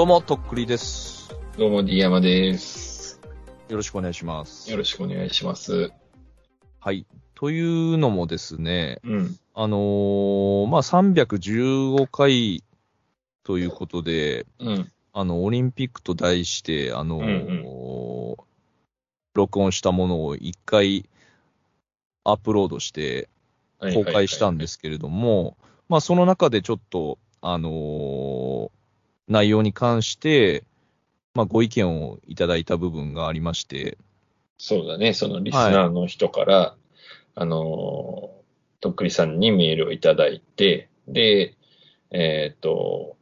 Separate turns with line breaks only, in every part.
どうも、とっくりです。
どうも、D 山です。
よろしくお願いします。
よろしくお願いします。
はい。というのもですね、
うん。
あのーまあ、315回ということで、
うん。
あの、オリンピックと題して、あのー
うん
録音したものを一回アップロードして公開したんですけれども、まあ、その中でちょっと、あのー内容に関して、まあ、ご意見をいただいた部分がありまして、
そうだね。そのリスナーの人から、あのー、とっくりさんにメールをいただいて、で、えっ、と、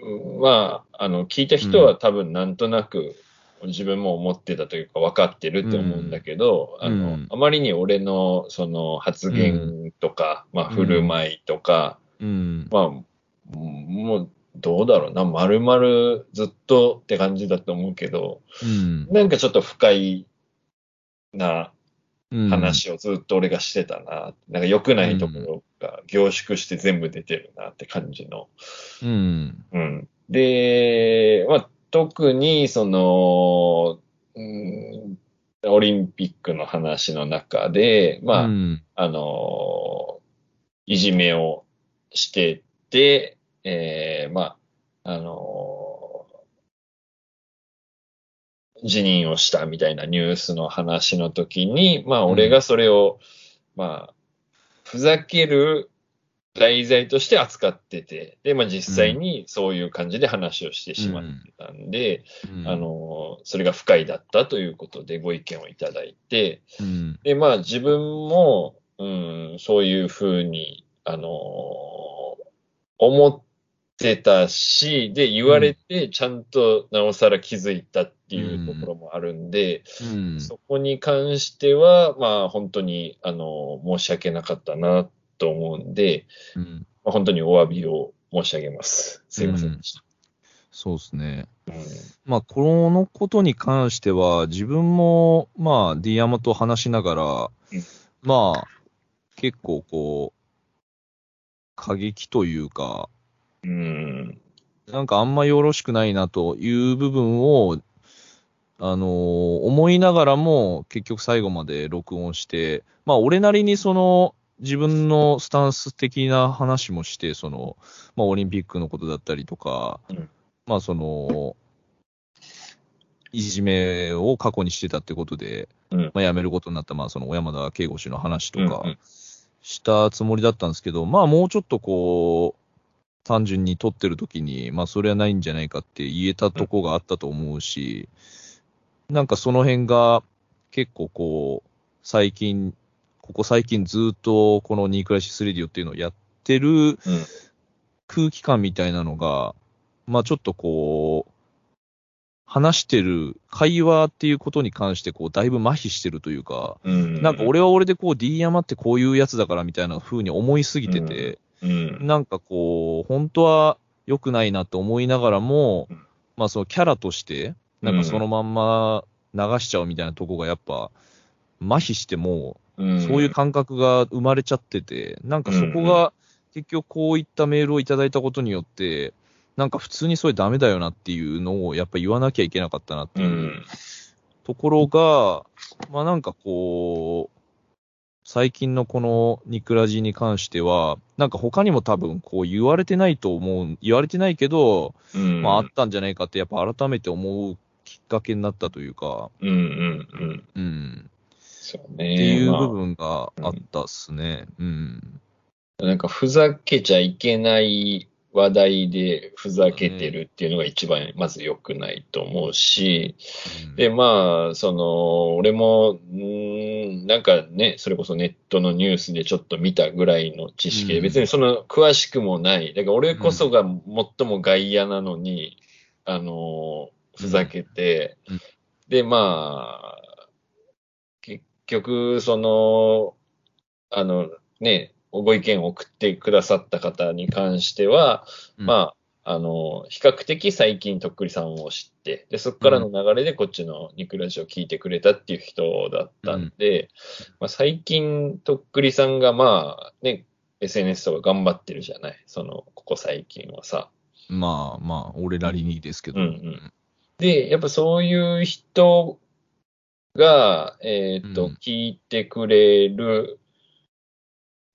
うんまあ、あの、聞いた人は多分なんとなく自分も思ってたというか分かってるって思うんだけど、
うん。
あの、
うん。
あまりに俺のその発言とか、まあ、振る舞いとか、
うん、
まあ、もう、どうだろうな、丸々ずっとって感じだと思うけど、
うん、
なんかちょっと不快な
うん
話をずっと俺がしてたな。なんか良くないところが凝縮して全部出てるなって感じの。
うん、
うん。で、まあ、特にその、うん、オリンピックの話の中で、まあ、
うん、
あのーいじめをしてて、えーまあ、あのー辞任をしたみたいなニュースの話の時に、まあ、俺がそれを、まあ、ふざける題材として扱ってて、で、まあ実際にそういう感じで話をしてしまってたんで、
うん。
あ、のーそれが不快だったということでご意見をいただいて、
うん、
で、まあ自分も、うん、そういうふうに、あのー思ってたし、で、言われて、ちゃんとなおさら気づいたっていうところもあるんで、
うん、
そこに関しては、まあ本当に、あのー申し訳なかったなと思うんで、
うん、
まあ、本当にお詫びを申し上げます。すいませんでした。
そうですね。
うん
まあ、このことに関しては、自分も、まあ、ディアマと話しながら、
うん
まあ、結構こう、過激というか、
うん。
なんかあんまよろしくないなという部分を、あのー思いながらも、結局最後まで録音して、まあ、俺なりにその、自分のスタンス的な話もして、その、まあ、オリンピックのことだったりとか、
うん。
まあ、その、いじめを過去にしてたってことで、
うん。
まあ、辞めることになった、まあ、その、小山田圭吾氏の話とか
うんうん、
したつもりだったんですけど、まあ、もうちょっとこう、単純に撮ってる時に、まあ、それはないんじゃないかって言えたとこがあったと思うし、なんかその辺が結構こう、最近、ここ最近ずっとこのニークライシスレディオっていうのをやってる
うん
空気感みたいなのが、まあちょっとこう、話してる会話っていうことに関してこう、だいぶ麻痺してるというか、
うん。
なんか俺は俺でこう D 山ってこういうやつだからみたいな風に思いすぎてて、
うん。
なんかこう、本当は良くないなと思いながらも
うん、
まあそのキャラとして、なんかそのまんま流しちゃうみたいなとこがやっぱ、麻痺しても
うん、
そういう感覚が生まれちゃってて、なんかそこが結局こういったメールをいただいたことによって、なんか普通にそれダメだよなっていうのをやっぱ言わなきゃいけなかったなって
う。
いうんところが、まあなんかこう、最近のこのニクラジに関しては、なんか他にも多分こう言われてないと思う、言われてないけど、
うん。
まああったんじゃないかってやっぱ改めて思うきっかけになったというか、
うんうんうん。
うん、
そうね。
っていう
まあ
部分があったっすね。うん。
なんかふざけちゃいけない話題でふざけてるっていうのが一番まず良くないと思うし、で、まあ、その、俺も、んなんかね、それこそネットのニュースでちょっと見たぐらいの知識で、
うん。
別にその詳しくもない。だから俺こそが最も外野なのに、あの、ふざけて、
うん。
で、まあ、結局、その、あの、ね、ご意見を送ってくださった方に関しては、
うん。
まあ、あの、比較的最近とっくりさんを知って、で、そこからの流れでこっちのニクラジオを聞いてくれたっていう人だったんで、まあ、最近とっくりさんがまあ、ね、SNS とか頑張ってるじゃない？その、ここ最近はさ。
まあまあ、俺なりにですけど。
うんうん。で、やっぱそういう人が、えっ、と、
うん。
聞いてくれる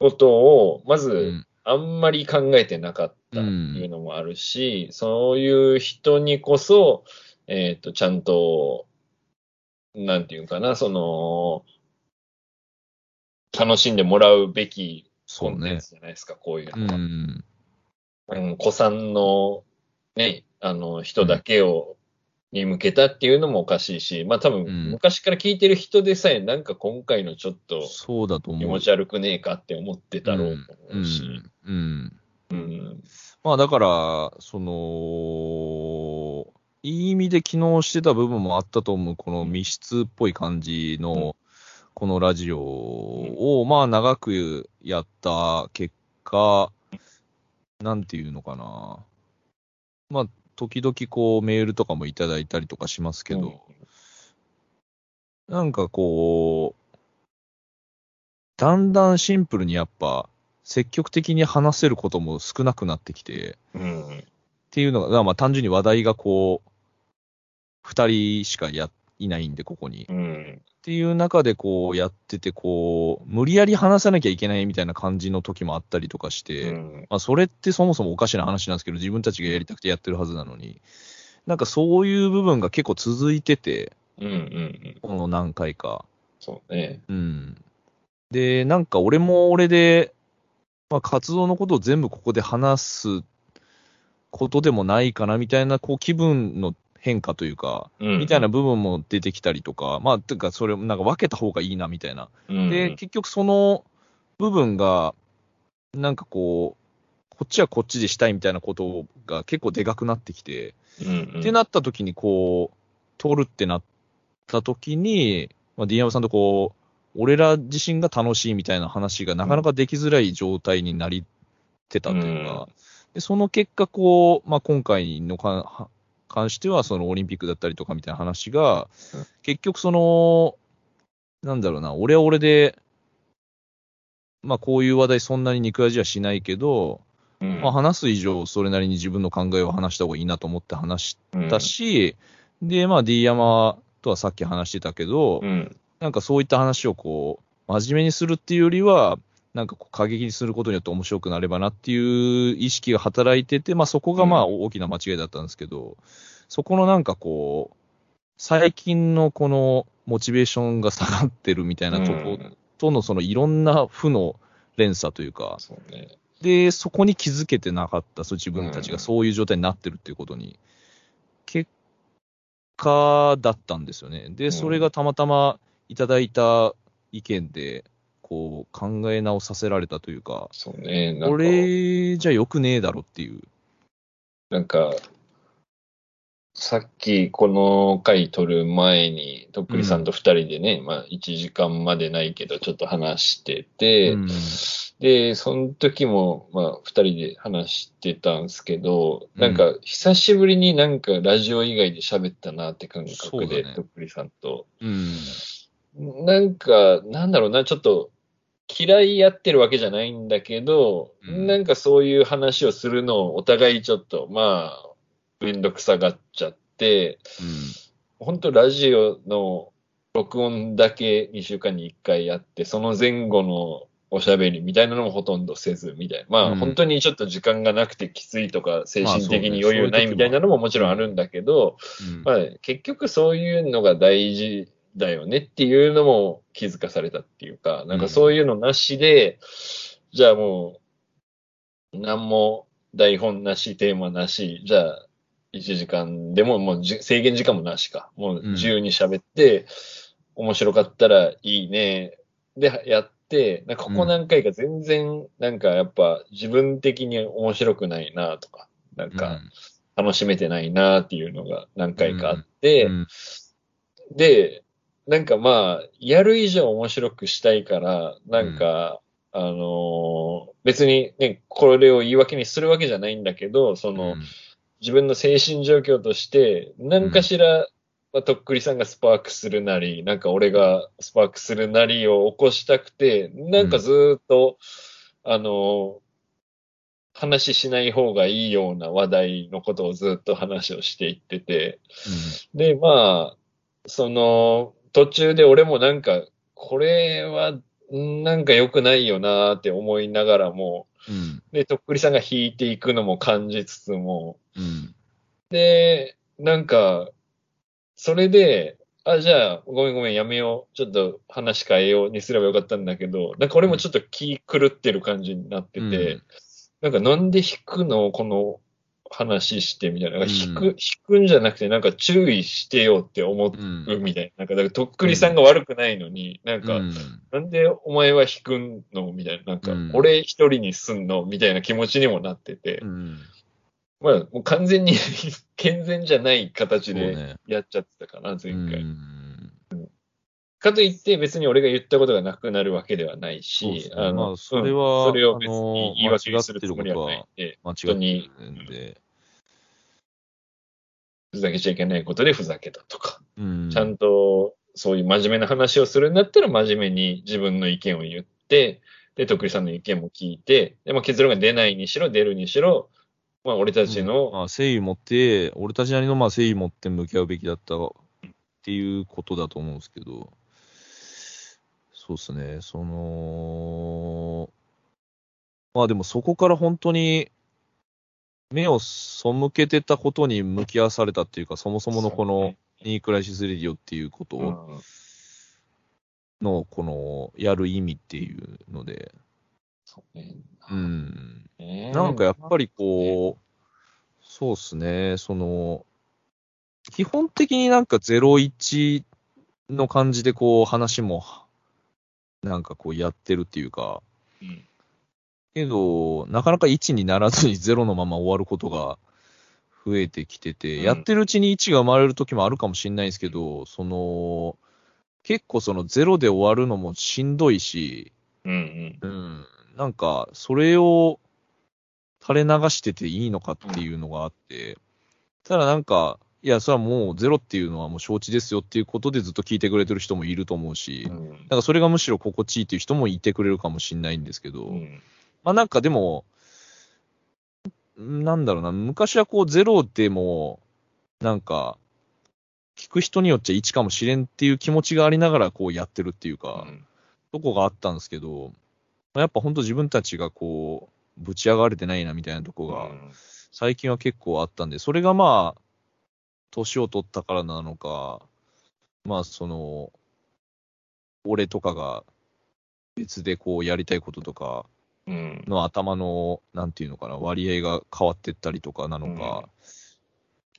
ことを、まず、
うん
あんまり考えてなかったっていうのもあるし、そういう人にこそ、えっ、と、ちゃんと、なんていうかな、その、楽しんでもらうべきコ
そうね
ンテンツ。じゃないですか、こういう
う
のは。
ん。
うん、子さんの、ね、あの、人だけを、に向けたっていうのもおかしいし、まあ多分、
うん
昔から聞いてる人でさえ、なんか今回のちょっと
そうだと思う。
気持ち悪くねえかって思ってたろうと
うん
思うし。
うん。
うん。
まあだから、その、いい意味で機能してた部分もあったと思う、この密室っぽい感じの、このラジオを、まあ長くやった結果、なんていうのかな。まあ、時々こうメールとかもいただいたりとかしますけど、なんかこう、だんだんシンプルにやっぱ、積極的に話せることも少なくなってきて、
うん。
っていうのが、まあ単純に話題がこう、二人しかや、いないんで、ここに。ていう中でこうやってて、こう、無理やり話さなきゃいけないみたいな感じの時もあったりとかして、
うん。
まあそれってそもそもおかしな話なんですけど、自分たちがやりたくてやってるはずなのに、なんかそういう部分が結構続いてて、
うん。うん。
この何回か。
そうね。
うん。で、なんか俺も俺で、まあ活動のことを全部ここで話すことでもないかなみたいな、こう気分の変化というか、
うん。
みたいな部分も出てきたりとか、まあ、てかそれなんか分けた方がいいなみたいな。
うん。
で、結局その部分が、なんかこう、こっちはこっちでしたいみたいなことが結構でかくなってきて、
うん。うん。
ってなった時にこう、通るってなった時に、まあ、ディアムさんとこう、俺ら自身が楽しいみたいな話がなかなかできづらい状態になりってたというか、でその結果こう、まあ、今回のかは関してはそのオリンピックだったりとかみたいな話が
うん、
結局その、なんだろうな、俺は俺で、まあこういう話題そんなに肉味はしないけど、
うん、
まあ話す以上それなりに自分の考えを話した方がいいなと思って話したし、で、まあ D 山とはさっき話してたけど、
うん。
なんかそういった話をこう、真面目にするっていうよりは、なんかこう過激にすることによって面白くなればなっていう意識が働いてて、まあそこがまあ大きな間違いだったんですけど、そこのなんかこう、最近のこのモチベーションが下がってるみたいなとこ
うん
とのそのいろんな負の連鎖というか、
そうね。
で、そこに気づけてなかった、そう自分たち
うん
がそういう状態になってるっていうことに、結果だったんですよね。で、それがたまたまいただいた意見で、こう、考え直させられたというか、
そうね。なんか
これじゃよくねえだろっていう。
なんか、さっきこの回撮る前に、とっくりさんと二人でね、まあ1時間までないけどちょっと話してて、
うん
で、その時もまあ二人で話してたんですけど、なんか久しぶりになんかラジオ以外で喋ったなって感覚で、
ね
とっくりさんと。
うん。
なんか、なんだろうな、ちょっと嫌いやってるわけじゃないんだけど、
うん。
なんかそういう話をするのをお互いちょっと、まあ、めんどくさがっちゃって、本当ラジオの録音だけ2週間に1回やって、その前後のおしゃべりみたいなのもほとんどせずみたいな。まあ、
うん。
本当にちょっと時間がなくてきついとか、精神的に余裕ないみたいなのももちろんあるんだけど、
うん
まあ、結局そういうのが大事だよねっていうのも気づかされたっていうか、なんかそういうのなしで、じゃあもう、何も台本なし、テーマなし、じゃあ、1時間でももうじ制限時間もなしか。もう自由に喋って、面白かったらいいね。で、やって、ここ何回か全然、なんかやっぱ自分的に面白くないなとか、なんか楽しめてないなっていうのが何回かあって、
うん。
で、なんかまあ、やる以上面白くしたいから、なんか、あのー別にね、これを言い訳にするわけじゃないんだけど、その、
うん。
自分の精神状況として、何かしら、まあ、とっくりさんがスパークするなり、なんか俺がスパークするなりを起こしたくて、なんかずーっと、あの、話しない方がいいような話題のことをずっと話をしていってて、で、まあ、その、途中で俺もなんか、これは、んなんか良くないよなーって思いながらも、
うん。
で、とっくりさんが弾いていくのも感じつつも、
うん。
で、なんか、それで、あ、じゃあ、ごめんごめん、やめよう。ちょっと話変えようにすればよかったんだけど、なんか俺もちょっと気狂ってる感じになってて、
うん。
なんかなんで弾くの？この話してみたいな。なんか弾く、
うん。
弾くんじゃなくて、なんか注意してよって思
う
みたいな。なんか、だからとっくりさんが悪くないのに、なんか、
うん
なんでお前は弾くのみたいな。なんか
うん、
俺一人にすんのみたいな気持ちにもなってて。
うん。
まあ、もう完全に 健全じゃない形でやっちゃってたかな、前回。
うん。
かといって別に俺が言ったことがなくなるわけではないし、
ね。
あの、
まあそれは
うん。それを別に言い訳にするつもりはないんで、
間違ってるんで、
ふざけちゃいけないことでふざけたとか、
うん。
ちゃんとそういう真面目な話をするんだったら真面目に自分の意見を言って、で、徳利さんの意見も聞いて、で、まあ結論が出ないにしろ、出るにしろ、まあ俺たちの、
まあ、誠意持って、俺たちなりのまあ誠意持って向き合うべきだったっていうことだと思うんですけど、そうですね、その、まあでもそこから本当に目を背けてたことに向き合わされたっていうか、そもそものこのニークライシスレディオっていうこと
うん
の、この、やる意味っていうので、
そう
ん。
ね
なんかやっぱりこう、そうっすね、その、基本的になんか01の感じでこう話も、なんかこうやってるっていうか、
うん
けど、なかなか1にならずに0のまま終わることが増えてきてて、
うん。
やってるうちに1が生まれる時もあるかもしれないですけど、その、結構その0で終わるのもしんどいし、
うんうん。
うん、なんか、それを垂れ流してていいのかっていうのがあって、ただなんか、いや、それはもうゼロっていうのはもう承知ですよっていうことでずっと聞いてくれてる人もいると思うし、
うん。
なんかそれがむしろ心地いいっていう人もいてくれるかもしれないんですけど、
うん
まあなんかでも、なんだろうな、昔はこうゼロでも、なんか、聞く人によっちゃ1かもしれんっていう気持ちがありながらこうやってるっていうか、とこがあったんですけど、まあやっぱ本当自分たちがこう、ぶち上がれてないなみたいなとこが、最近は結構あったんで、それがまあ、年を取ったからなのか、まあその、俺とかが別でこうやりたいこととか
うん
の頭の、なんていうのかな、割合が変わってったりとかなのか、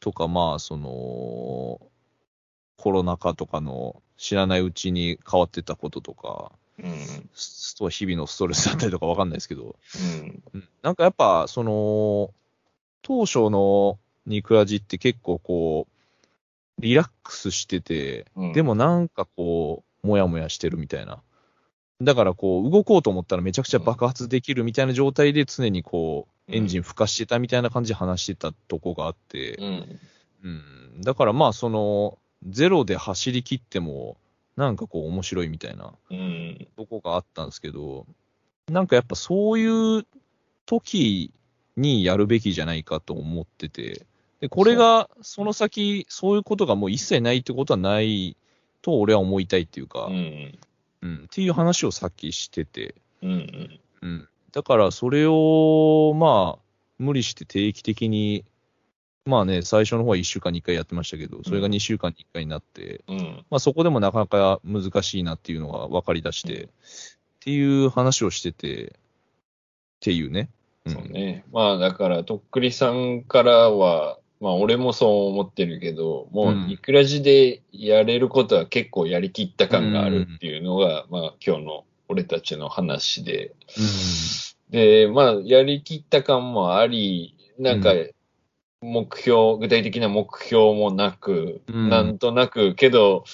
とかまあその、コロナ禍とかの知らないうちに変わってったこととか、
うん。
日々のストレスだったりとかわかんないですけど、
うん。
うんなんかやっぱ、その、当初のニクラジって結構こう、リラックスしてて、
うん。
でもなんかこう、もやもやしてるみたいな。だからこう、動こうと思ったらめちゃくちゃ爆発できるみたいな状態で常にこう、
うん。
エンジン吹かしてたみたいな感じで話してたとこがあって、
うん。
うん。だからまあその、ゼロで走り切っても、なんかこう面白いみたいな
うん。
とこがあったんですけど、なんかやっぱそういう時にやるべきじゃないかと思ってて、で、これが、その先、そういうことがもう一切ないってことはないと俺は思いたいっていうか、
うん
うん、っていう話をさっきしてて、
うん
うん。だからそれを、まあ、無理して定期的に、まあね、最初の方は1週間に1回やってましたけど、それが2週間に1回になって、
うん。
まあそこでもなかなか難しいなっていうのが分かり出して、っていう話をしてて、っていうね。
そうね。まあだから、とっくりさんからは、まあ俺もそう思ってるけど、も
うん
ういくらじでやれることは結構やりきった感があるっていうのが、まあ今日の俺たちの話で。で、まあやりきった感もあり、なんか
う
目標、具体的な目標もなく、
うん
なんとなく、けど、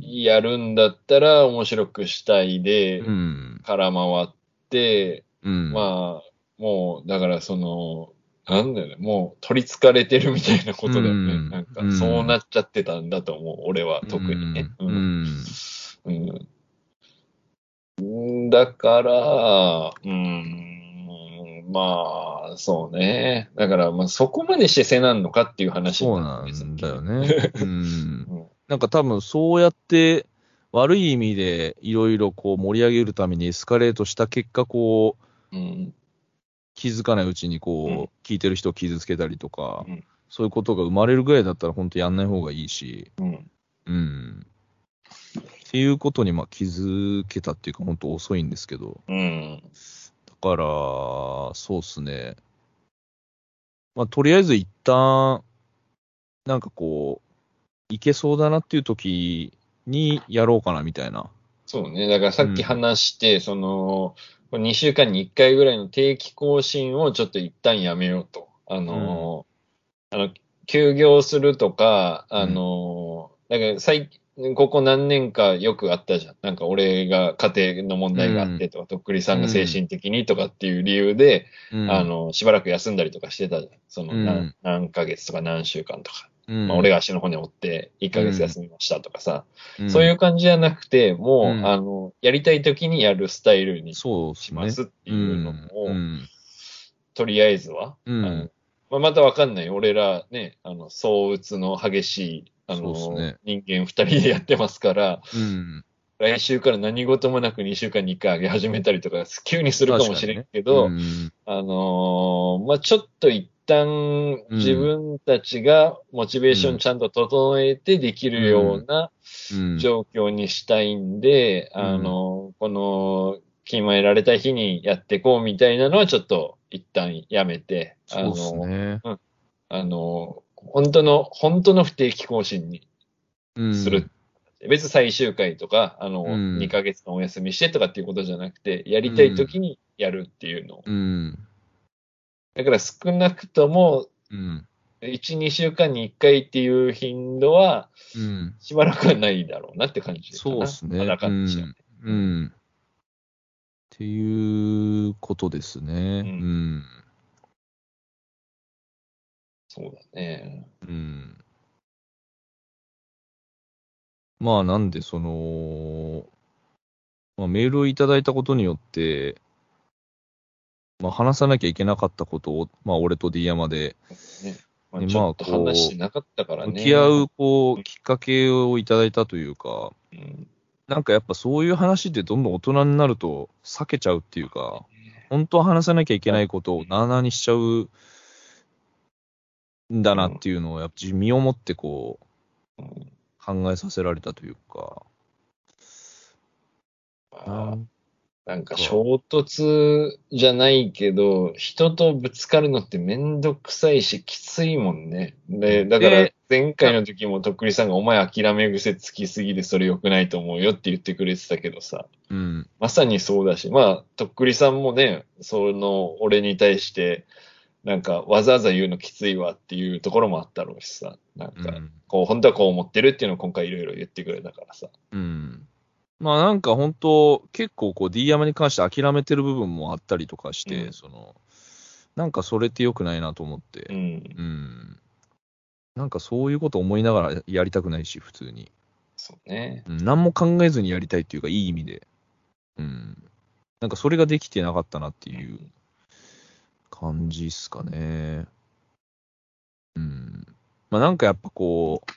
やるんだったら面白くしたいで、
うん。うん。
空回って、
うん。
まあ、もう、だからその、なんだよね、もう取り憑かれてるみたいなことだよね。
うん
なんか
う、ん
そうなっちゃってたんだと思う、俺は特にね。
う
うん
ん。
うんだから、うん、まあ、そうね。だから、まあ、そこまでしてせなんのかっていう話
そう
な
なんだよね。うん
うん。
なんか多分そうやって悪い意味でいろいろこう盛り上げるためにエスカレートした結果、こう、
うん。
気づかないうちにこう、
うん
聞いてる人を傷つけたりとか、
うん
そういうことが生まれるぐらいだったら本当やんない方がいいし、
うん。
うん。っていうことにまあ気づけたっていうか本当遅いんですけど、
うん。
だから、そうっすね。まあとりあえず一旦、なんかこう、いけそうだなっていう時にやろうかなみたいな。
そうね。だからさっき話して、その、2週間に1回ぐらいの定期更新をちょっと一旦やめようと。あの、あの、休業するとか、あの、だから最近、ここ何年かよくあったじゃん。なんか俺が家庭の問題があってとか、とっくりさんが精神的にとかっていう理由で、
うん、
あの、しばらく休んだりとかしてたじゃん。その何、
うん
何ヶ月とか何週間とか。
うん、
まあ、俺が足の骨折って1ヶ月休みましたとかさ、
うん、
そういう感じじゃなくて、もう、
うん。
あの、やりたい時にやるスタイルにし。ますっていうのを、
うん。
とりあえずは、まあ、またわかんない。俺らね、あの、相打つの激しい、あの、
ね。
人間二人でやってますから、
うん。
来週から何事もなく2週間に1回上げ始めたりとか、急にするかもしれんけど、
うん。
あのーまあ、ちょっと一旦自分たちがモチベーションちゃんと整えてできるような
うん
状況にしたいんで、
うん
あの、この、決められた日にやっていこうみたいなのはちょっと一旦やめて、あの、
ね。
あの、本当の、本当の不定期更新に
うん
する。別に最終回とか、あの、
うん
2ヶ月間お休みしてとかっていうことじゃなくて、やりたい時にやるっていうのを。
うん。
だから少なくとも、
うん。
1、2週間に1回っていう頻度は、
うん。
しばらくはないだろうなって感じ。
そうですね。
あらかじゃ
うん。うん。っていうことですね。
う
うん。
そうだね。
うん。まあ、なんで、その、まあ、メールをいただいたことによって、まあ、話さなきゃいけなかったことを、まあ、俺と D 山で。
ね。まあ、
ね
ちょっと話してなかったからね。
向き合う、こう、きっかけをいただいたというか、
うん。
なんかやっぱそういう話ってどんどん大人になると避けちゃうっていうか、本当は話さなきゃいけないことをなあなあにしちゃうんだなっていうのを、やっぱ自身をもってこう、
うん。
考えさせられたというか、
まあなんか衝突じゃないけど、人とぶつかるのってめんどくさいし、きついもんね。で、だから
で
前回の時もとっくりさんがお前諦め癖つきすぎでそれ良くないと思うよって言ってくれてたけどさ、
うん、
まさにそうだし、まあ、とっくりさんもね、その俺に対して、なんかわざわざ言うのきついわっていうところもあったろうしさ、なんか、
うん、
こう、本当はこう思ってるっていうのを今回いろいろ言ってくれたからさ。
うん。まあなんか本当、結構こう D 山に関して諦めてる部分もあったりとかして、
うん
その、なんかそれって良くないなと思って、
うん。
うん。なんかそういうこと思いながらやりたくないし、普通に。
そうね。
うん、何も考えずにやりたいっていうか、いい意味で。うん。なんかそれができてなかったなっていう感じっすかね。うん。まあなんかやっぱこう、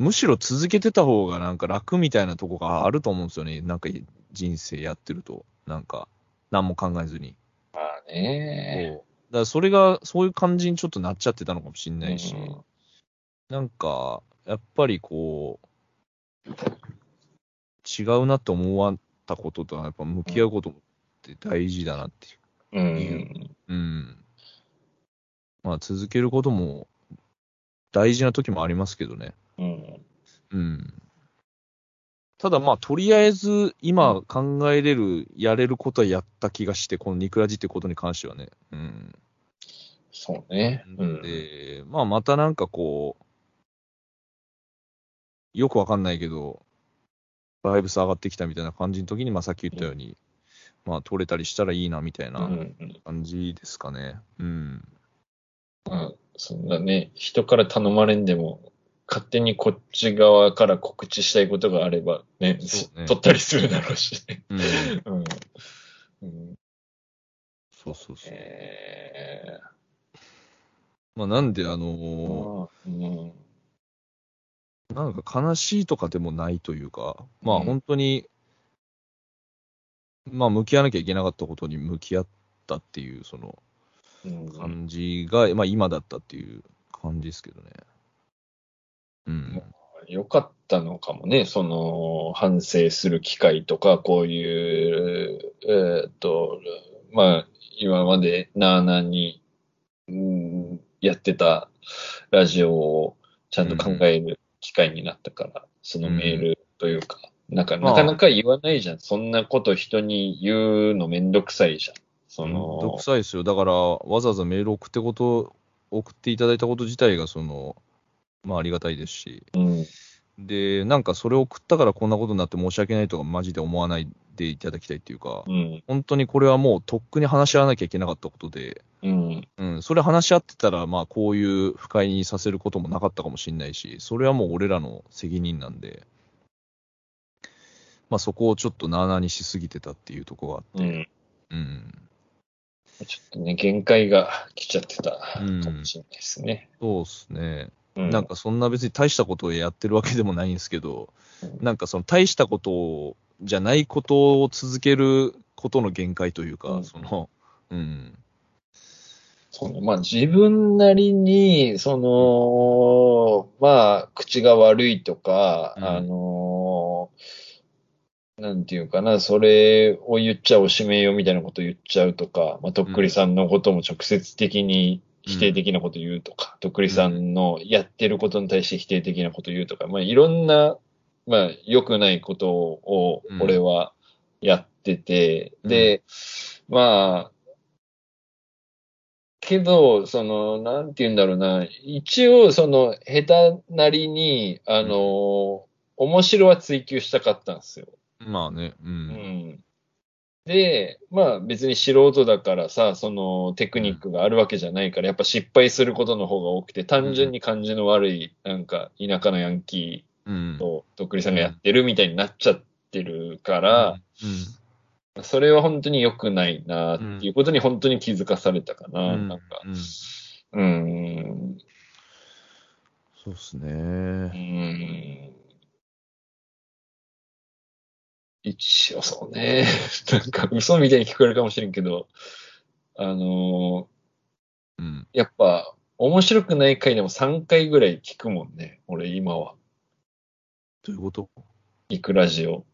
むしろ続けてた方がなんか楽みたいなとこがあると思うんですよね。なんか人生やってると。なんか、何も考えずに。
まあね。
だからそれが、そういう感じにちょっとなっちゃってたのかもしれないし。
うん
なんか、やっぱりこう、違うなって思わったこととは、やっぱ向き合うことって大事だなっていう。
うん。
うん。まあ続けることも大事な時もありますけどね。
うん。
うん。ただまあ、とりあえず今考えれる、やれることはやった気がして、このニクラジってことに関してはね。うん。
そうね。うん。
で、まあまたなんかこう、よくわかんないけど、バイブス上がってきたみたいな感じの時に、まあさっき言ったように、まあ取れたりしたらいいなみたい
うん
な
うん
感じですかね。うん。
まあ、そんなね、人から頼まれんでも、勝手にこっち側から告知したいことがあればね、
ね
取ったりするだろうしね。
うん。
うん。うん、
そうそうそう。
え
まあなんであ
ー
の
うん。
なんか悲しいとかでもないというか、まあ
うん
本当に、まあ向き合わなきゃいけなかったことに向き合ったっていう、その
うん
感じが、まあ今だったっていう感じですけどね。うん。
よかったのかもね、その、反省する機会とか、こういう、えーっと、まあ、今までなあなあに、うん、やってたラジオをちゃんと考える機会になったから、そのメールというか、なんか、
まあ
なかなか言わないじゃん。そんなこと人に言うのめんどくさいじゃん。そ
めんど
の
く、さいですよ。だから、わざわざメール送ってこと、送っていただいたこと自体が、その、まあありがたいですし。
うん、
で、なんかそれを送ったからこんなことになって申し訳ないとか、マジで思わないでいただきたいっていうか、
うん、
本当にこれはもうとっくに話し合わなきゃいけなかったことで、
うん、
うん、それ話し合ってたら、まあこういう不快にさせることもなかったかもしれないし、それはもう俺らの責任なんで、まあそこをちょっとなあなあにしすぎてたっていうところがあって、
うん。
うん、
ちょっとね、限界が来ちゃってたか
うん
もしれないですね。
そうですね。
う
なんかそんな別に大したことをやってるわけでもないんですけど、
うん。
なんかその大したことじゃないことを続けることの限界というか、
うん。
その、うん、
そうね。まあ自分なりに、その、まあ、口が悪いとか、
うん。
あの、なんていうかな、それを言っちゃおしめよみたいなこと言っちゃうとか、まあ、とっくりさんのことも直接的に否定的なこと言うとか、とっくりさんのやってることに対して否定的なこと言うとか、まあいろんな、まあ良くないことを
うん
俺はやってて、で、まあ、けど、その、なんて言うんだろうな、一応、その、下手なりに、あの、面白は追求したかったんですよ。
まあね、う。
うんん。で、まあ別に素人だからさ、そのテクニックがあるわけじゃないから、やっぱ失敗することの方が多くて、単純に感じの悪い、なんか田舎のヤンキ
うん
ー。ととっくりさんがやってるみたいになっちゃってるから、
うん、
それは本当に良くないなっていうことに本当に気づかされたかな、
うん
なんか。
うん
うん。
そうです
う
ね。
ん。一応そうね。なんか嘘みたいに聞こえるかもしれんけど、あのー
うん。
やっぱ面白くない回でも3回ぐらい聞くもんね。俺今は。
どういうこと？
イクラジオ。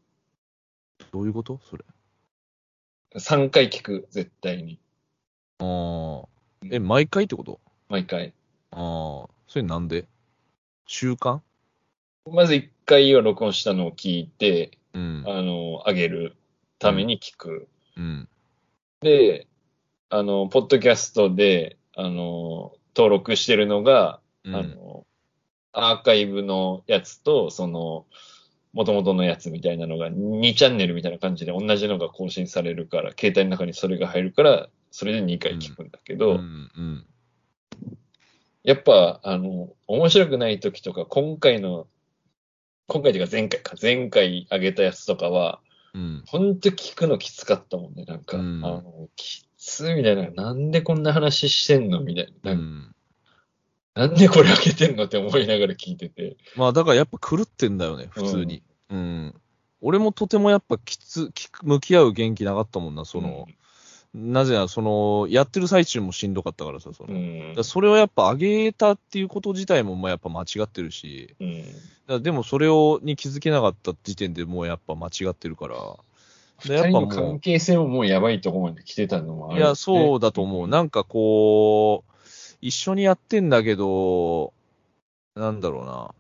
どういうこと？それ。
3回聞く、絶対に。
ああ。え、毎回ってこと？
毎回。
ああ。それなんで？習慣
まず1回は録音したのを聞いて、
うん。
あの、上げるために聞く。
うん。
で、あの、ポッドキャストで、あの、登録してるのが、
うん
あの、アーカイブのやつと、その、元々のやつみたいなのが2チャンネルみたいな感じで同じのが更新されるから、携帯の中にそれが入るから、それで2回聞くんだけど、
うん。うん。
やっぱ、あの、面白くない時とか、今回の、今回というか前回か、前回上げたやつとかは、
うん。
ほんと聞くのきつかったもんね、なんか。
うん
あの、きつみたいな、なんでこんな話してんのみたいな。
う
なん
ん。
なんでこれ開けてんのって思いながら聞いてて。
まあだからやっぱ狂ってんだよね、普通に。うん。俺もとてもやっぱきつ、き向き合う元気なかったもんな、その、なぜならその、やってる最中もしんどかったからさ、その。だ
うん
からそれをやっぱ上げたっていうこと自体もまあやっぱ間違ってるし、
うん。
だでもそれをに気づけなかった時点でもうやっぱ間違ってるから、でやっぱ
関係性ももうやばいとこまで来てたのもある、
いや、そうだと思う。なんかこう、一緒にやってんだけど、なんだろうな。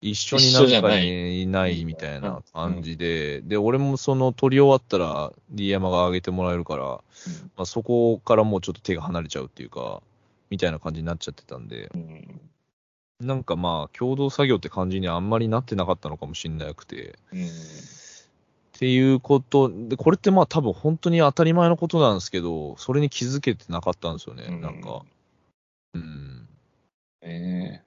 一緒になんか
ない
いないみたいな感じで、で、俺もその撮り終わったら D 山が上げてもらえるから、まあ、そこからもうちょっと手が離れちゃうっていうか、みたいな感じになっちゃってたんで、
うん。
なんかまあ、共同作業って感じにあんまりなってなかったのかもしれなくて、
うん。
っていうこと、で、これってまあ多分本当に当たり前のことなんですけど、それに気づけてなかったんですよね、
うん
なんか。うん。
ええ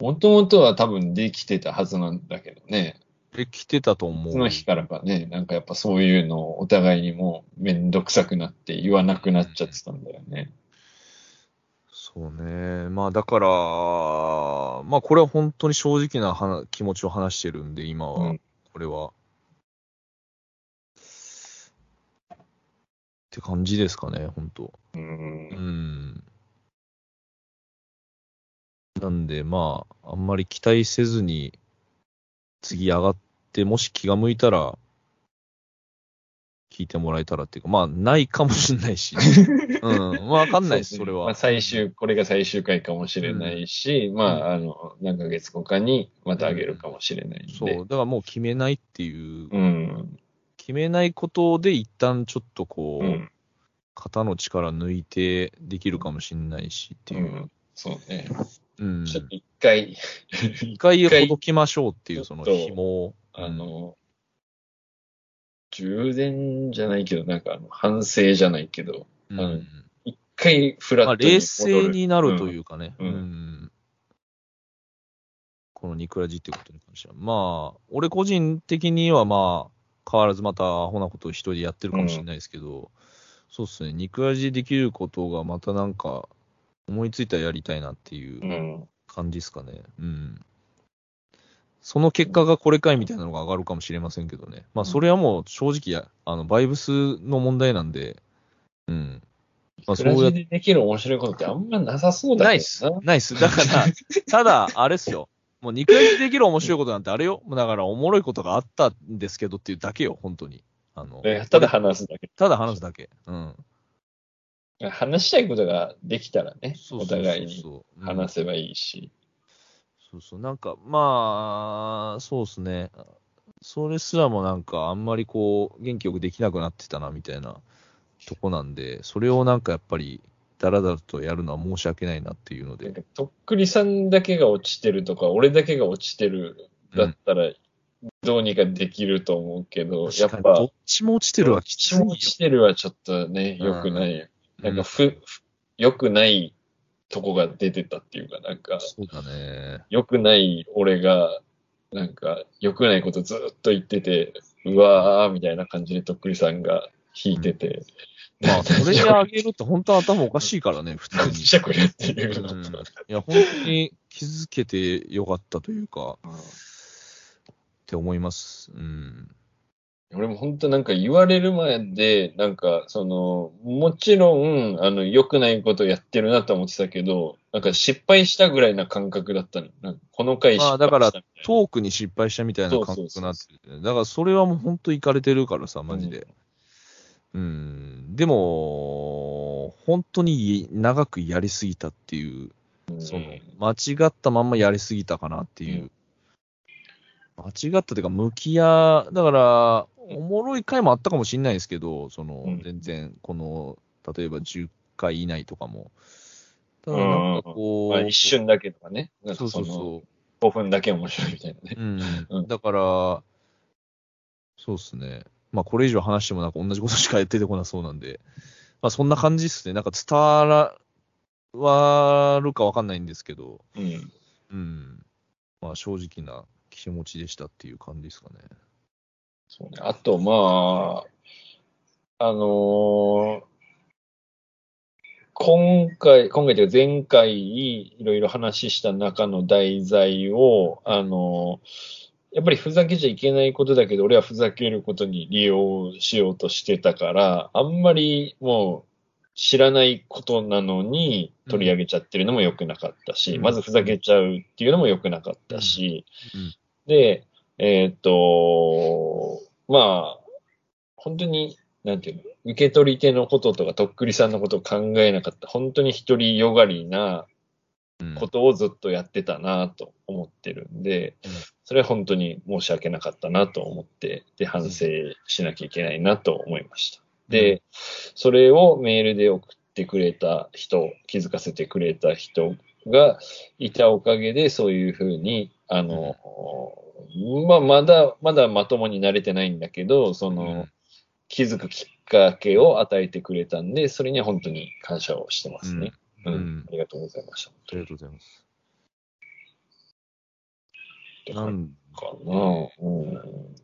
もともとは多分できてたはずなんだけどね。
できてたと思う。
その日からかね、なんかやっぱそういうのをお互いにもうめんどくさくなって言わなくなっちゃってたんだよね。
そうね。まあだから、まあこれは本当に正直な話気持ちを話してるんで、今は、
うん
これは。って感じですかね、本当。
う。
うんん。なんで、まあ、あんまり期待せずに、次上がって、もし気が向いたら、聞いてもらえたらっていうか、まあ、ないかもしれないし、うん、わかんないです、それは。
まあ最終、これが最終回かもしれないし、まあ、あの、何ヶ月後かにまたあげるかもしれないんで。
そう、だからもう決めないっていう、
うん。
決めないことで一旦ちょっとこう、
うん。
肩の力抜いてできるかもしれないしっていう。
うん。そうね。
うん。
ちょっと一回、
一回ほどきましょうっていう、その紐を。
あの、充電じゃないけど、なんかあの、反省じゃないけど、
うん、
うん一回フラ
まあ、
ットに戻る。
冷静になるというかね。
うん
うんこのニクラジっていうことに関しては。まあ、俺個人的にはまあ、変わらずまたアホなことを一人でやってるかもしれないですけど、そうですね、ニクラジできることがまたなんか、思いついたらやりたいなっていう
うん。
感じですかね。うん。その結果がこれかいみたいなのが上がるかもしれませんけどね。まあ、それはもう正直や、あの、バイブスの問題なんで、うん。まあ、そうや
でできる面白いことってあんまなさそうだけど
ナイス。ナイス。だから、ただ、あれっすよ。もう2回できる面白いことなんてあれよ。だから、おもろいことがあったんですけどっていうだけよ、本当に。あの、
ねただ話すだけ。
ただ話すだけ。うん。
話したいことができたらね、お互いに
うん
話せばいいし。
そうそう。なんか、まあ、そうっすね。それすらもなんか、あんまりこう、元気よくできなくなってたな、みたいなとこなんで、それをなんかやっぱり、だらだらとやるのは申し訳ないなっていうので。
なんかとっくりさんだけが落ちてるとか、俺だけが落ちてるだったら、どうにかできると思うけど、やっぱ、
どっちも落ちてるはきついよ
どっちも。落ちてるはちょっとね、良くない。なんかふ、ふ良くないとこが出てたっていうか、なんか、
そうだね。
良くない俺が、なんか、良くないことずっと言ってて、うわーみたいな感じでとっくりさんが弾いてて、
まあ、それであげるって本当は頭おかしいからね、普通に。
何してくれっていうの
うん
と、
いや、本当に気づけてよかったというか、って思います。うん。
俺も本当なんか言われる前で、なんかその、もちろん、あの、良くないことやってるなと思ってたけど、なんか失敗したぐらいな感覚だったの。なんかこの回失敗した
まあ、だからトークに失敗したみたいな感覚になって
そう
る。だから、それはもう本当いかれてるからさ、マジで。うん。でも、本当に長くやりすぎたっていう、その、間違ったまんまやりすぎたかなっていう。間違ったというか、向き合、だから、おもろい回もあったかもしれないですけど、その、
うん
全然、この、例えば10回以内とかも。ただ、なんかこう、
まあ、一瞬だけとかね。なん
そう
かそうの
そそう。
5分だけ面白いみたいなね。
う。
うんん
だから、そうっすね。まあ、これ以上話してもなんか同じことしか出てこなそうなんで、まあ、そんな感じっすね。なんか伝わら、るかわかんないんですけど、
うん。
うん。まあ、正直な気持ちでしたっていう感じですかね。
そうね。あと、まあ、あのー今回、今回というか前回いろいろ話した中の題材を、あのーやっぱりふざけちゃいけないことだけど、俺はふざけることに利用しようとしてたから、あんまりもう知らないことなのに取り上げちゃってるのも良くなかったし、
うん。
まずふざけちゃうっていうのも良くなかったし、
うん。
で、えーっと、まあ、本当に、なんていうの、受け取り手のこととか、とっくりさんのことを考えなかった、本当に独りよがりな
うん。
ことをずっとやってたなと思ってるんで、
うん。
それは本当に申し訳なかったなと思って、で、反省しなきゃいけないなと思いました。で、それをメールで送ってくれた人、気づかせてくれた人がいたおかげで、そういうふうに、あの、まあ、まだ、まだまともになれてないんだけど、その、
うん
気づくきっかけを与えてくれたんで、それには本当に感謝をしてますね。
う
うんん。ありがとうございました。
ありがとうございます。なん
じかな。うん。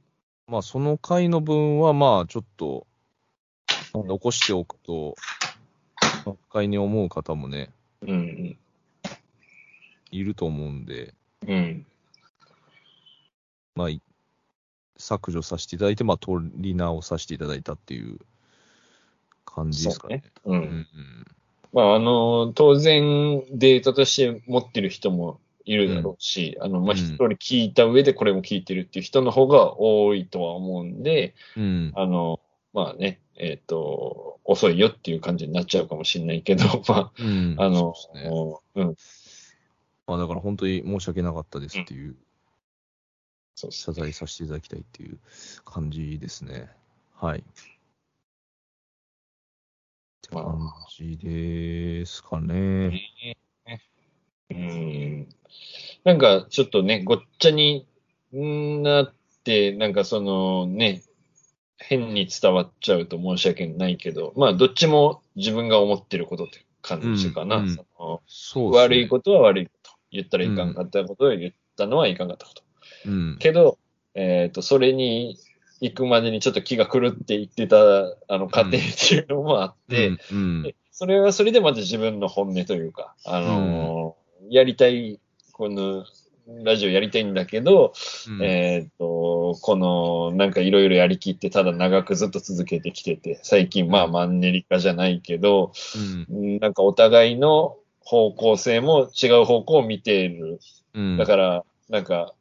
まあ、その回の分は、まあ、ちょっと、まあ残しておくと、まあ不快に思う方もね、
うん。
いると思うんで、
うん。
まあ、い削除させていただいて、まあ、取り直させていただいたっていう感じですかね。
う。
うんん
まあ、あの、当然データとして持ってる人もいるだろうし、あの、まあ、
うん
一人聞いた上でこれも聞いてるっていう人の方が多いとは思うんで、
うん。うん。
あの、まあね、えっ、と、遅いよっていう感じになっちゃうかもしれないけど、ま
うん。
あ、あの、
そうね。
うん、
まあ、だから本当に申し訳なかったですっていう、
そう
謝罪させていただきたいっていう感じですね。はい。って
まあ
感じですかね。
うん。なんか、ちょっとね、ごっちゃになって、なんかそのね、変に伝わっちゃうと申し訳ないけど、まあ、どっちも自分が思ってることって感じかな。
うんうん
その
ね。
悪いことは悪い。言ったらいかんかったことを言ったのはいかんかったこと。
うん。
けど、えっ、と、それに行くまでにちょっと気が狂っていってた、あの、過程っていうのもあって、
うん、
それはそれでまた自分の本音というか、あのーやりたい、この、ラジオやりたいんだけど、
うん。
えっ、と、この、なんかいろいろやりきって、ただ長くずっと続けてきてて、最近まあマンネリ化じゃないけど、
うん。
なんかお互いの方向性も違う方向を見ている。
うん。
だから、なんか、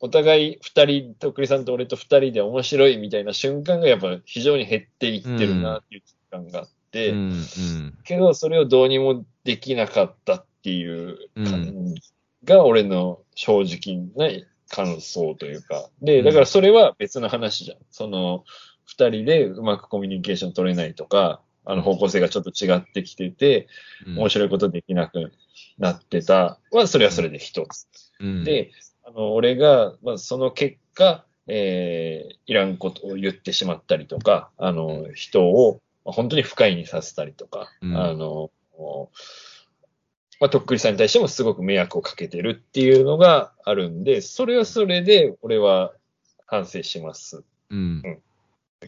お互い二人、とっくりさんと俺と二人で面白いみたいな瞬間がやっぱ非常に減っていってるなっていう実感があって、
うん、うん。
けどそれをどうにもできなかったっていう感じが俺の正直な感想というか。で、だからそれは別の話じゃん。その、二人でうまくコミュニケーション取れないとか、あの方向性がちょっと違ってきてて、
うん
面白いことできなくなってたは、それはそれで一つ。
うん、
で、あの、俺が、まあ、その結果、えー、いらんことを言ってしまったりとか、あの、人をまあ本当に不快にさせたりとか、
うん
あの、まあ、とっくりさんに対してもすごく迷惑をかけてるっていうのがあるんで、それはそれで俺は反省します。
うん。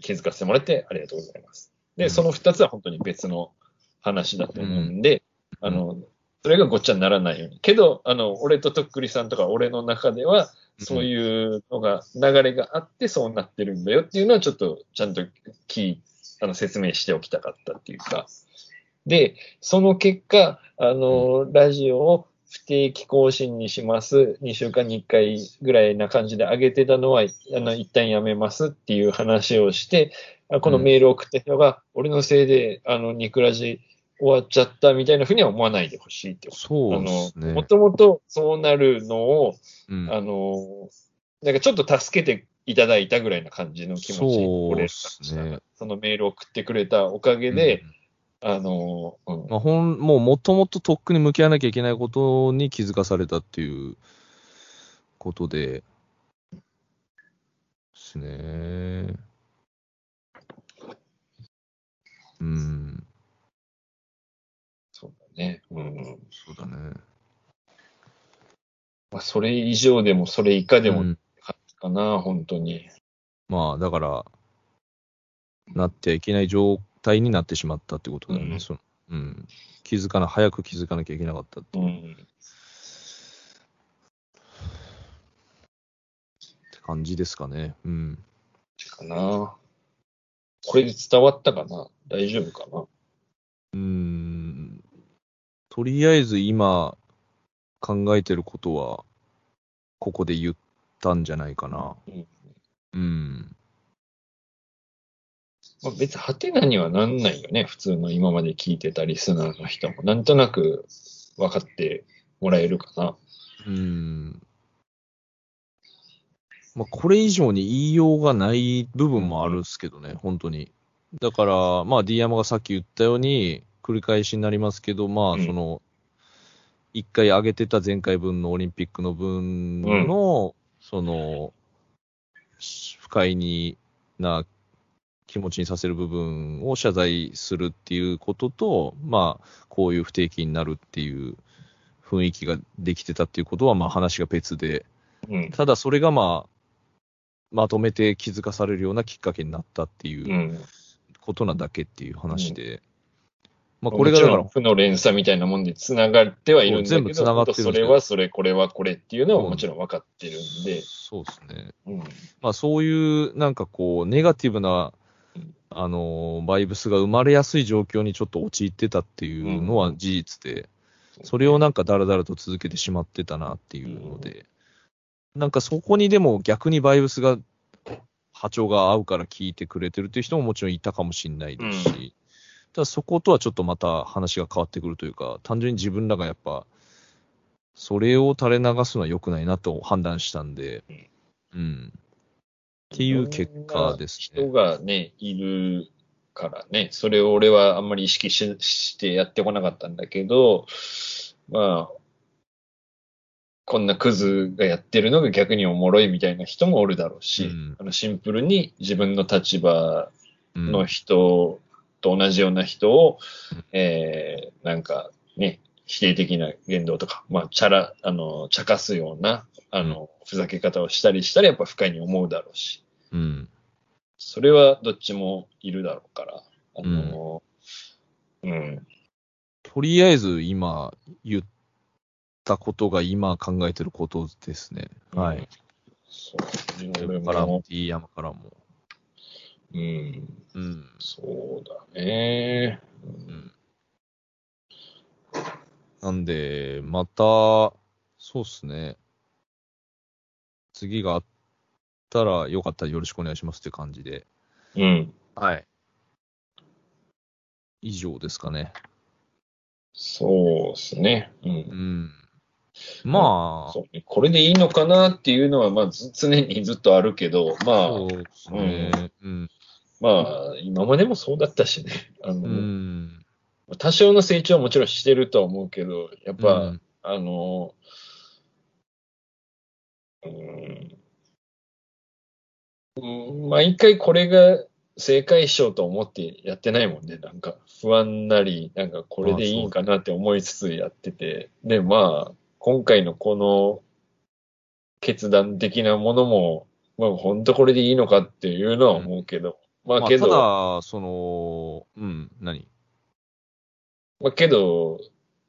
気づかせてもらってありがとうございます。で、
うん
その二つは本当に別の話だと思うんで、
うん
あの、それがごっちゃにならないように。けど、あの、俺ととっくりさんとか俺の中では、そういうのが、流れがあってそうなってるんだよっていうのはちょっとちゃんと聞いあの、説明しておきたかったっていうか。で、その結果、あの、ラジオを不定期更新にします。2週間に1回ぐらいな感じで上げてたのは、あの、一旦やめますっていう話をして、あこのメールを送った人が、俺のせいで、あの、ニクラジ終わっちゃったみたいなふうには思わないでほしいって。
そうですね
も。ともとそうなるのを、
うん
あの、なんかちょっと助けていただいたぐらいな感じの気持ち、
そうですね。
そのメールを送ってくれたおかげで、あの、うん
まあ、ほん、もうもともととっくに向き合わなきゃいけないことに気づかされたっていうことで、ですね。うん、
そうだね。うん。
そうだね。
まあ、それ以上でもそれ以下でも
うん
かな、本当に。
まあ、だから、なってはいけない状態になってしまったってことだよね。
うん
そのうん、気づかな、早く気づかなきゃいけなかったって
うん。
って感じですかね。うん。
かな。これで伝わったかな？大丈夫かな？
うーんとりあえず今考えてることは、ここで言ったんじゃないかな。
うん
うん。
まあ、別にハテナにはなんないよね。普通の今まで聞いてたリスナーの人も。なんとなく分かってもらえるかな。
うん。まあ、これ以上に言いようがない部分もあるんですけどね、本当に。だから、まあ、D 山がさっき言ったように、繰り返しになりますけど、まあ、
うん
その、一回上げてた前回分のオリンピックの分の、その、不快にな気持ちにさせる部分を謝罪するっていうことと、まあ、こういう不定期になるっていう雰囲気ができてたっていうことは、まあ話が別で、
うん。
ただそれがまあ、まとめて気づかされるようなきっかけになったって
う。
いうんことなだけっていう話で、まあこれがだから、
負の連鎖みたいなもんで繋がってはいるんだけど、
全部繋がってる
それはそれ、これはこれっていうのはもちろん分かってるんで、
そうですね。
うん。
まあそういうなんかこう、ネガティブな
うん、
あのー、バイブスが生まれやすい状況にちょっと陥ってたっていうのは事実で、それをなんかだらだらと続けてしまってたなっていうので、なんかそこにでも逆にバイブスが、波長が合うから聞いてくれてるっていう人ももちろんいたかもしれないですし、ただそことはちょっとまた話が変わってくるというか、単純に自分らがやっぱ、それを垂れ流すのは良くないなと判断したんで、うん。っていう結果ですね。
人がね、いるからね、それを俺はあんまり意識ししてやってこなかったんだけど、まあ、こんなクズがやってるのが逆におもろいみたいな人もおるだろうし、
うん。
あのシンプルに自分の立場
うん
の人と同じような人を、
うん。
えー、なんかね、否定的な言動とか、まあ、チャラ、あの、茶化すような、あの、ふざけ方をしたりしたらやっぱ不快に思うだろうし、
うん。
それはどっちもいるだろうから、あの、うん、
とりあえず今言ったことが今考えてることですね。はい。
そう、
自
俺
分からも
も、、
D 山からも。
うん、
うん。
そうだね。
うん。なんで、また、そうっすね。次があったら、よかったらよろしくお願いしますって感じで。
うん、
はい。以上ですかね。
そうですね。うん
う。ん。まあ、
そうね。これでいいのかなっていうのは、まあ、ず常にずっとあるけど、まあ、
そうですね。うん。
まあ、今までもそうだったしね。あの、
うん。
多少の成長はもちろんしてるとは思うけど、やっぱ、
うん
あの、うん、うん毎回これが正解しようと思ってやってないもんね。なんか不安なり、なんかこれでいいんかなって思いつつやってて。で、まあ、今回のこの決断的なものも、まあ本当これでいいのかっていうのは思うけど。ま
まあ、
あけど、
ただ、その、うん、何？
まあけど、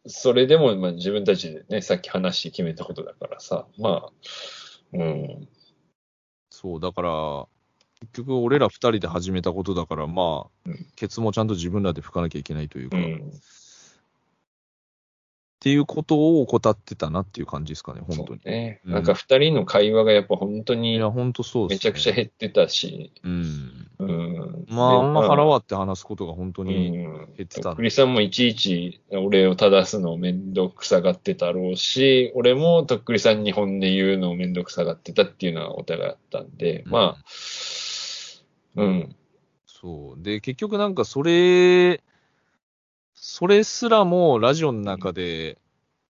それでもまあ自分たちでね、さっき話して決めたことだからさ、まあ、うん、
そう、だから、結局俺ら二人で始めたことだから、まあ、
うん。
ケツもちゃんと自分らで吹かなきゃいけないというか、っ
うん、
ていうことを怠ってたなっていう感じですかね、本当に。
ね。
うん
なんか二人の会話がやっぱ本当
い
に
や、本当そうです、ね。
めちゃくちゃ減ってたし、
うん。
うん。
まあ、あんま腹
は
割って話すことが本当に、
減
減ってたんで
栗さんもいちいち俺を正すのをめんどくさがってたろうし、俺もとっくりさんに本音言うのをめんどくさがってたっていうのはお互いあったんで、
うん
まあ、うん、
そう。で、結局なんかそれ、それすらもラジオの中で、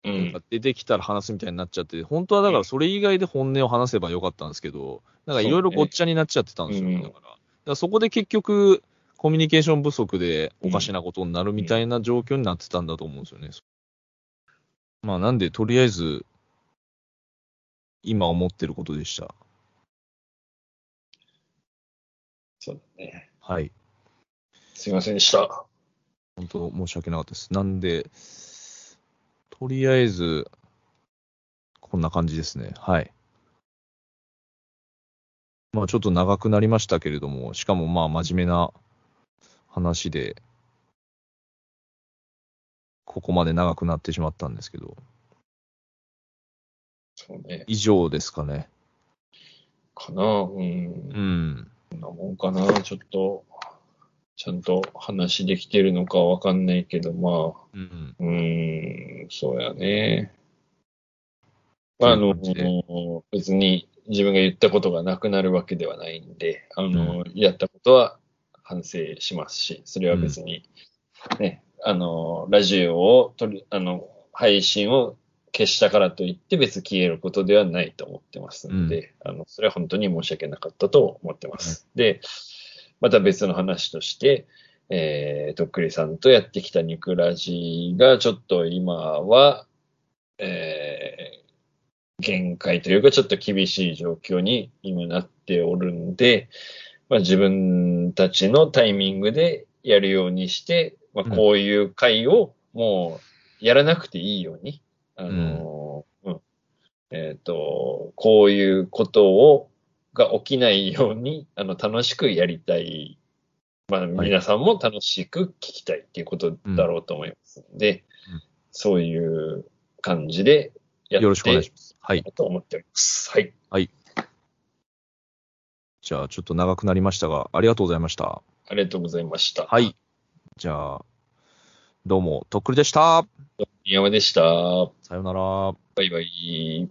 うん
なんか、出てきたら話すみたいになっちゃって、本当はだからそれ以外で本音を話せばよかったんですけど、なんかいろいろごっちゃになっちゃってたんですよね。
そうね
だから。だからそこで結局、コミュニケーション不足でおかしなことになるみたいな状況になってたんだと思うんですよね。まあなんで、とりあえず、今思ってることでした。
そうだね。
はい。
すいませんでした。
本当申し訳なかったです。なんで、とりあえず、こんな感じですね。はい。まあちょっと長くなりましたけれども、しかもまあ真面目な話で、ここまで長くなってしまったんですけど、
そうね。
以上ですかね。
かなうん
う。ん。
こんなもんかなちょっと、ちゃんと話できてるのかわかんないけど、まあ、
うん。
うーん、そうやね。まあ、あの別に自分が言ったことがなくなるわけではないんで、あの、やったことは反省しますし、それは別に、ね、あの、ラジオを取り、あの、配信を消したからといって別に消えることではないと思ってますので、あの、それは本当に申し訳なかったと思ってます。で、また別の話として、えー、とっくりさんとやってきたニクラジがちょっと今は、えー、限界というかちょっと厳しい状況に今なっておるんで、まあ、自分たちのタイミングでやるようにして、まあ、
うん。
こういう会をもうやらなくていいように、あのーうん。えっ、と、こういうことを、が起きないように、あの、楽しくやりたい。まあ、皆さんも楽しく聞きたいっていうことだろうと思いますので、
うん
そういう感じでやって
よろしくお願いします。はい。
と思っております。はい。
じゃあ、ちょっと長くなりましたが、ありがとうございました。
ありがとうございました。
はい。じゃあ、どうも、とっくりでした。
宮山でした。
さようなら。
バイバイ。